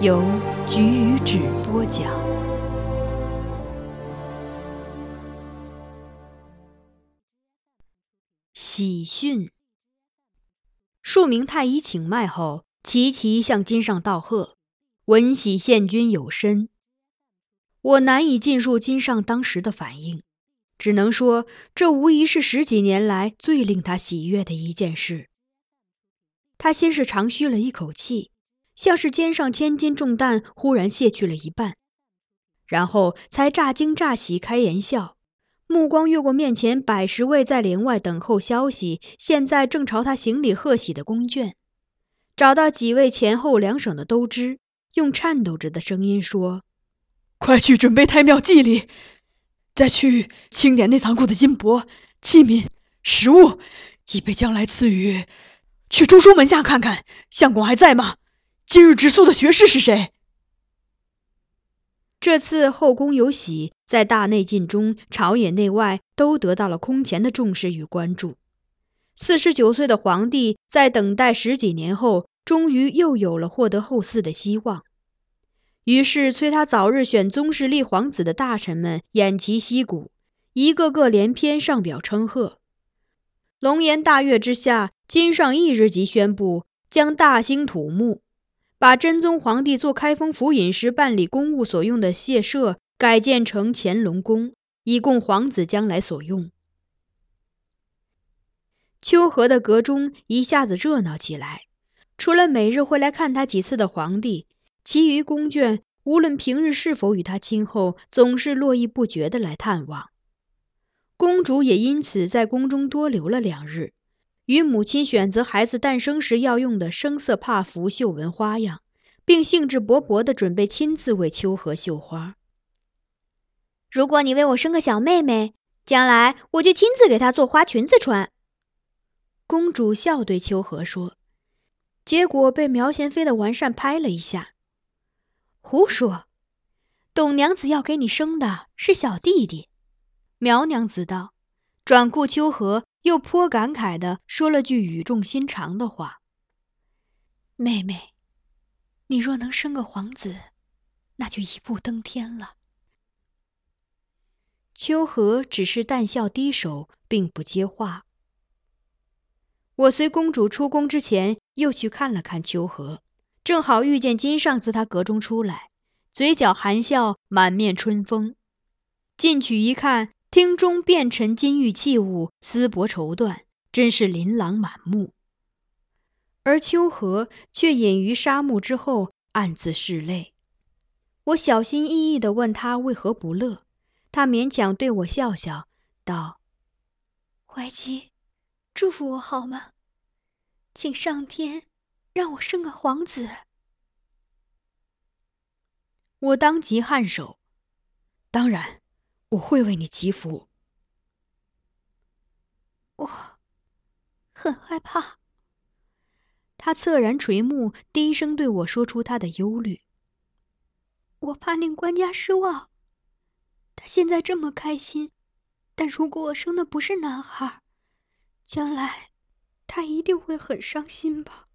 由菊与纸播讲。喜讯！数名太医请脉后，齐齐向金上道贺：“闻喜献君有身。”我难以尽述金上当时的反应，只能说这无疑是十几年来最令他喜悦的一件事。他先是长吁了一口气，像是肩上千斤重担忽然卸去了一半，然后才乍惊乍喜，开颜笑，目光越过面前百十位在帘外等候消息、现在正朝他行礼贺喜的宫眷，找到几位前后两省的都知，用颤抖着的声音说。快去准备太庙祭礼，再去清点内藏库的金帛、器皿、食物，以备将来赐予。去中书门下看看，相公还在吗？今日植宿的学士是谁？这次后宫有喜，在大内禁中，朝野内外都得到了空前的重视与关注。四十九岁的皇帝在等待十几年后，终于又有了获得后嗣的希望。于是，催他早日选宗室立皇子的大臣们偃旗息鼓，一个个连篇上表称贺。龙颜大悦之下，金上一日即宣布将大兴土木，把真宗皇帝做开封府尹时办理公务所用的谢舍改建成乾隆宫，以供皇子将来所用。秋荷的阁中一下子热闹起来，除了每日会来看他几次的皇帝。其余宫眷无论平日是否与他亲厚，总是络绎不绝地来探望。公主也因此在宫中多留了两日，与母亲选择孩子诞生时要用的生色帕服绣纹花样，并兴致勃勃地准备亲自为秋荷绣花。如果你为我生个小妹妹，将来我就亲自给她做花裙子穿。公主笑对秋荷说，结果被苗贤妃的完善拍了一下。胡说！董娘子要给你生的是小弟弟。苗娘子道，转顾秋荷，又颇感慨的说了句语重心长的话：“妹妹，你若能生个皇子，那就一步登天了。”秋荷只是淡笑低首，并不接话。我随公主出宫之前，又去看了看秋荷。正好遇见金上自他阁中出来，嘴角含笑，满面春风。进去一看，厅中遍陈金玉器物，丝帛绸缎，真是琳琅满目。而秋荷却隐于沙漠之后，暗自拭泪。我小心翼翼地问他为何不乐，他勉强对我笑笑，道：“怀吉，祝福我好吗？请上天让我生个皇子。”我当即颔首，当然，我会为你祈福。我很害怕。他侧然垂目，低声对我说出他的忧虑。我怕令官家失望。他现在这么开心，但如果我生的不是男孩，将来他一定会很伤心吧。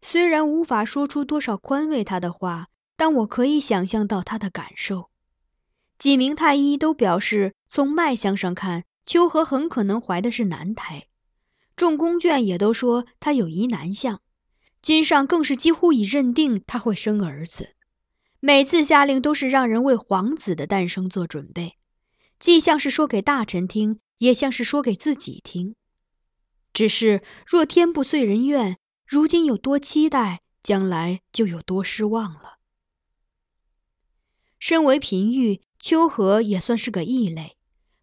虽然无法说出多少宽慰他的话，但我可以想象到他的感受。几名太医都表示，从脉象上看，秋荷很可能怀的是男胎。众宫眷也都说她有疑难相。金上更是几乎已认定他会生儿子，每次下令都是让人为皇子的诞生做准备，既像是说给大臣听，也像是说给自己听。只是若天不遂人愿，如今有多期待，将来就有多失望了。身为嫔御，秋荷也算是个异类，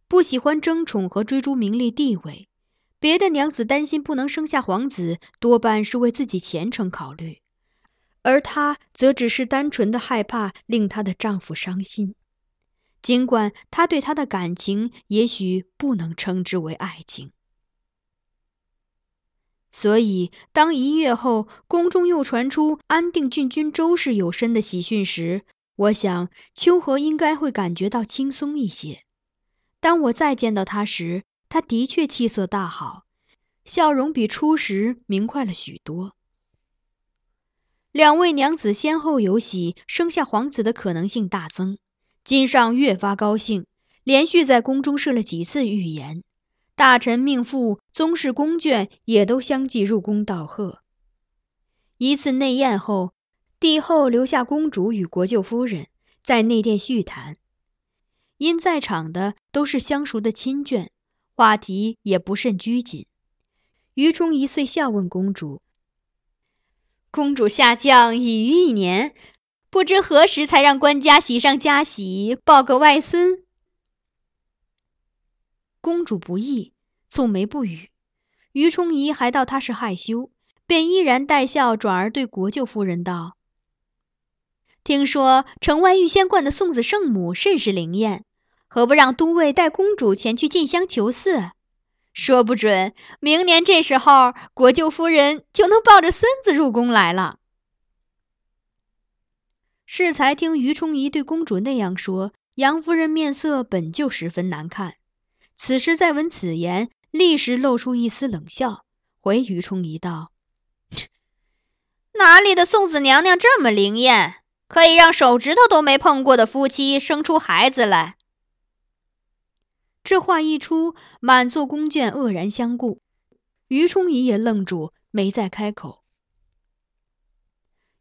不喜欢争宠和追逐名利地位。别的娘子担心不能生下皇子，多半是为自己前程考虑，而她则只是单纯的害怕令她的丈夫伤心。尽管她对他的感情也许不能称之为爱情，所以当一月后宫中又传出安定郡君周氏有身的喜讯时，我想秋荷应该会感觉到轻松一些。当我再见到他时，他的确气色大好，笑容比初时明快了许多。两位娘子先后有喜，生下皇子的可能性大增。金上越发高兴，连续在宫中设了几次预言，大臣、命妇、宗室、宫眷也都相继入宫道贺。一次内宴后，帝后留下公主与国舅夫人在内殿叙谈，因在场的都是相熟的亲眷。话题也不甚拘谨，于冲一遂笑问公主：“公主下降已逾一年，不知何时才让官家喜上加喜，抱个外孙？”公主不意，蹙眉不语。于冲仪还道她是害羞，便依然带笑，转而对国舅夫人道：“听说城外玉仙观的送子圣母甚是灵验。”何不让都尉带公主前去进香求嗣？说不准明年这时候，国舅夫人就能抱着孙子入宫来了。适才听于冲仪对公主那样说，杨夫人面色本就十分难看，此时再闻此言，立时露出一丝冷笑，回于冲仪道：“哪里的送子娘娘这么灵验，可以让手指头都没碰过的夫妻生出孩子来？”这话一出，满座宫眷愕然相顾，于冲仪也愣住，没再开口。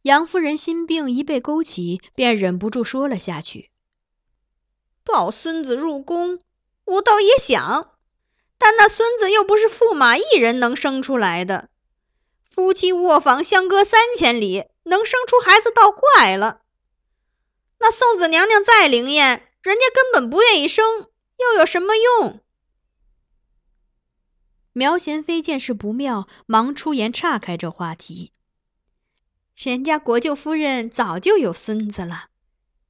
杨夫人心病一被勾起，便忍不住说了下去：“抱孙子入宫，我倒也想，但那孙子又不是驸马一人能生出来的，夫妻卧房相隔三千里，能生出孩子倒怪了。那送子娘娘再灵验，人家根本不愿意生。”又有什么用？苗贤妃见势不妙，忙出言岔开这话题。人家国舅夫人早就有孙子了，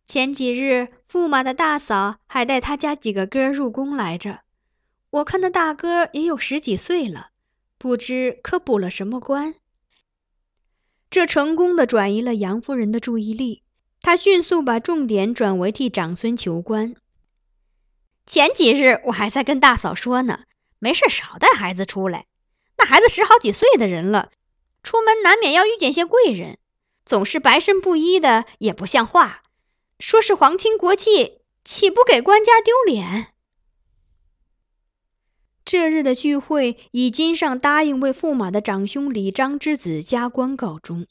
前几日驸马的大嫂还带他家几个哥入宫来着。我看那大哥也有十几岁了，不知可补了什么官。这成功的转移了杨夫人的注意力，她迅速把重点转为替长孙求官。前几日我还在跟大嫂说呢，没事少带孩子出来。那孩子十好几岁的人了，出门难免要遇见些贵人，总是白身不衣的也不像话。说是皇亲国戚，岂不给官家丢脸？这日的聚会以金上答应为驸马的长兄李章之子加官告终。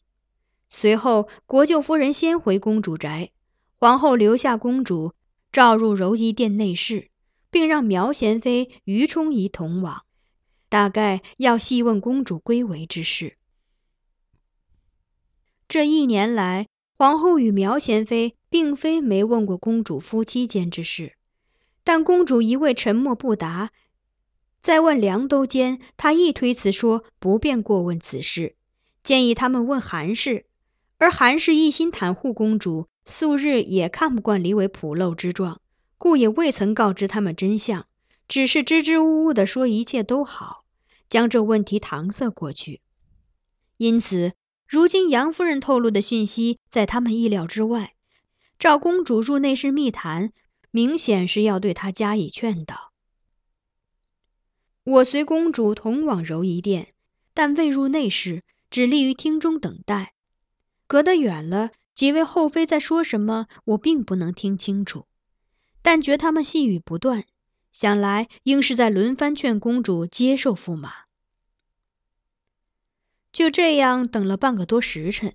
随后，国舅夫人先回公主宅，皇后留下公主。召入柔仪殿内室，并让苗贤妃、于冲仪同往，大概要细问公主归为之事。这一年来，皇后与苗贤妃并非没问过公主夫妻间之事，但公主一味沉默不答。再问梁都监，他一推辞说不便过问此事，建议他们问韩氏。而韩氏一心袒护公主，素日也看不惯李伟普陋之状，故也未曾告知他们真相，只是支支吾吾地说一切都好，将这问题搪塞过去。因此，如今杨夫人透露的讯息在他们意料之外。召公主入内室密谈，明显是要对她加以劝导。我随公主同往柔仪殿，但未入内室，只立于厅中等待。隔得远了，几位后妃在说什么，我并不能听清楚，但觉他们细语不断，想来应是在轮番劝公主接受驸马。就这样等了半个多时辰，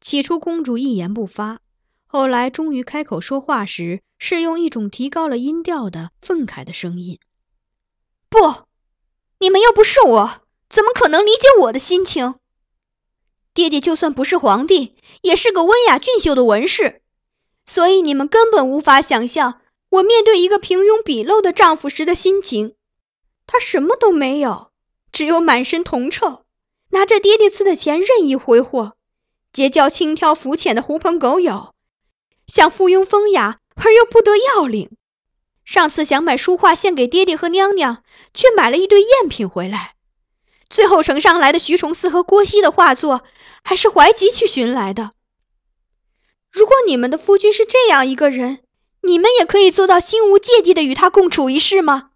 起初公主一言不发，后来终于开口说话时，是用一种提高了音调的愤慨的声音：“不，你们又不是我，怎么可能理解我的心情？”爹爹就算不是皇帝，也是个温雅俊秀的文士，所以你们根本无法想象我面对一个平庸鄙陋的丈夫时的心情。他什么都没有，只有满身铜臭，拿着爹爹赐的钱任意挥霍，结交轻佻肤浅的狐朋狗友，想附庸风雅而又不得要领。上次想买书画献给爹爹和娘娘，却买了一堆赝品回来。最后呈上来的徐崇嗣和郭熙的画作，还是怀吉去寻来的。如果你们的夫君是这样一个人，你们也可以做到心无芥蒂的与他共处一室吗？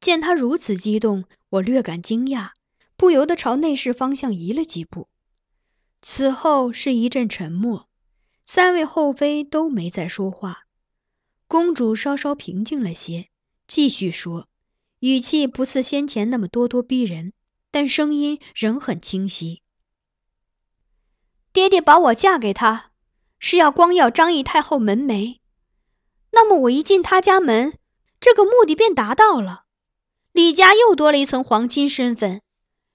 见他如此激动，我略感惊讶，不由得朝内室方向移了几步。此后是一阵沉默，三位后妃都没再说话。公主稍稍平静了些，继续说。语气不似先前那么咄咄逼人，但声音仍很清晰。爹爹把我嫁给他，是要光耀张仪太后门楣。那么我一进他家门，这个目的便达到了。李家又多了一层皇亲身份，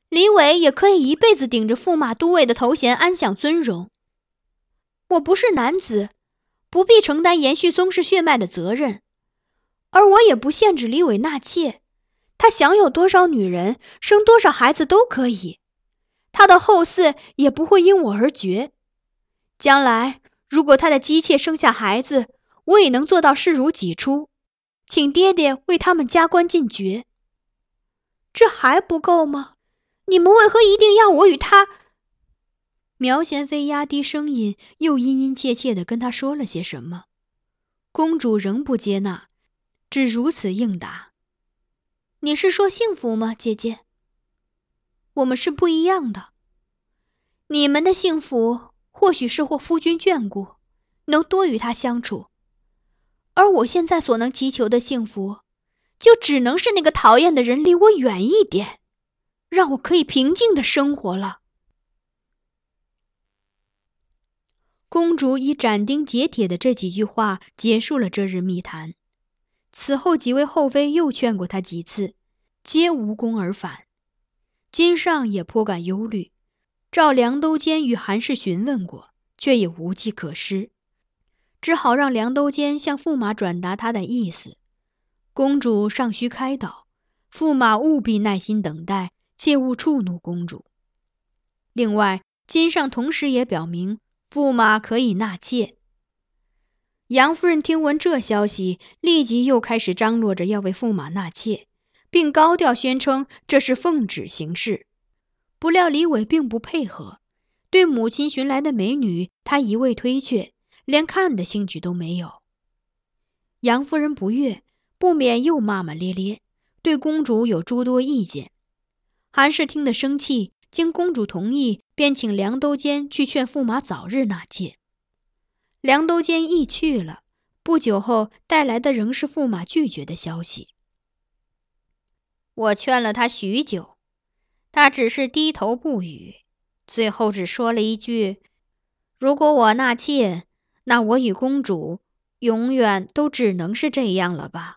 李伟也可以一辈子顶着驸马都尉的头衔安享尊荣。我不是男子，不必承担延续宗室血脉的责任，而我也不限制李伟纳妾。他想有多少女人，生多少孩子都可以，他的后嗣也不会因我而绝。将来如果他的姬妾生下孩子，我也能做到视如己出，请爹爹为他们加官进爵。这还不够吗？你们为何一定要我与他？苗贤妃压低声音，又殷殷切切地跟他说了些什么。公主仍不接纳，只如此应答。你是说幸福吗，姐姐？我们是不一样的。你们的幸福或许是获夫君眷顾，能多与他相处；而我现在所能祈求的幸福，就只能是那个讨厌的人离我远一点，让我可以平静的生活了。公主以斩钉截铁的这几句话结束了这日密谈。此后，几位后妃又劝过他几次，皆无功而返。金上也颇感忧虑，召梁都监与韩氏询问过，却也无计可施，只好让梁都监向驸马转达他的意思。公主尚需开导，驸马务必耐心等待，切勿触怒公主。另外，金上同时也表明，驸马可以纳妾。杨夫人听闻这消息，立即又开始张罗着要为驸马纳妾，并高调宣称这是奉旨行事。不料李伟并不配合，对母亲寻来的美女，他一味推却，连看的兴趣都没有。杨夫人不悦，不免又骂骂咧咧，对公主有诸多意见。韩氏听得生气，经公主同意，便请梁都监去劝驸马早日纳妾。梁都监亦去了，不久后带来的仍是驸马拒绝的消息。我劝了他许久，他只是低头不语，最后只说了一句：“如果我纳妾，那我与公主永远都只能是这样了吧。”